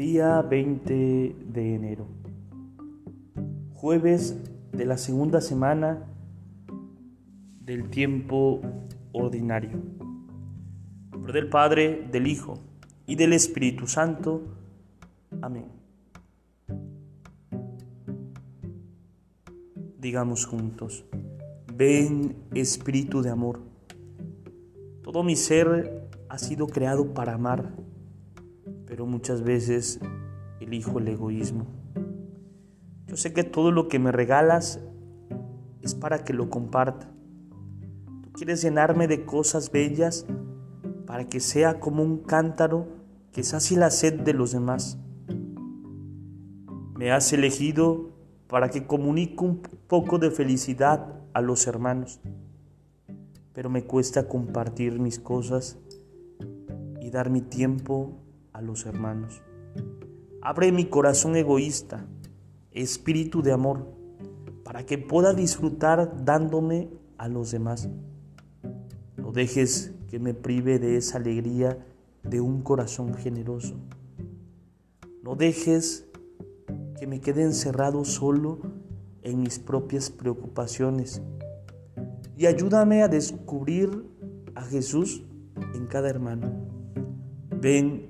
Día 20 de enero. Jueves de la segunda semana del tiempo ordinario. Por del Padre, del Hijo y del Espíritu Santo. Amén. Digamos juntos, ven Espíritu de amor. Todo mi ser ha sido creado para amar pero muchas veces elijo el egoísmo. Yo sé que todo lo que me regalas es para que lo comparta. Tú quieres llenarme de cosas bellas para que sea como un cántaro que sacie la sed de los demás. Me has elegido para que comunique un poco de felicidad a los hermanos, pero me cuesta compartir mis cosas y dar mi tiempo a los hermanos. Abre mi corazón egoísta, espíritu de amor, para que pueda disfrutar dándome a los demás. No dejes que me prive de esa alegría de un corazón generoso. No dejes que me quede encerrado solo en mis propias preocupaciones. Y ayúdame a descubrir a Jesús en cada hermano. Ven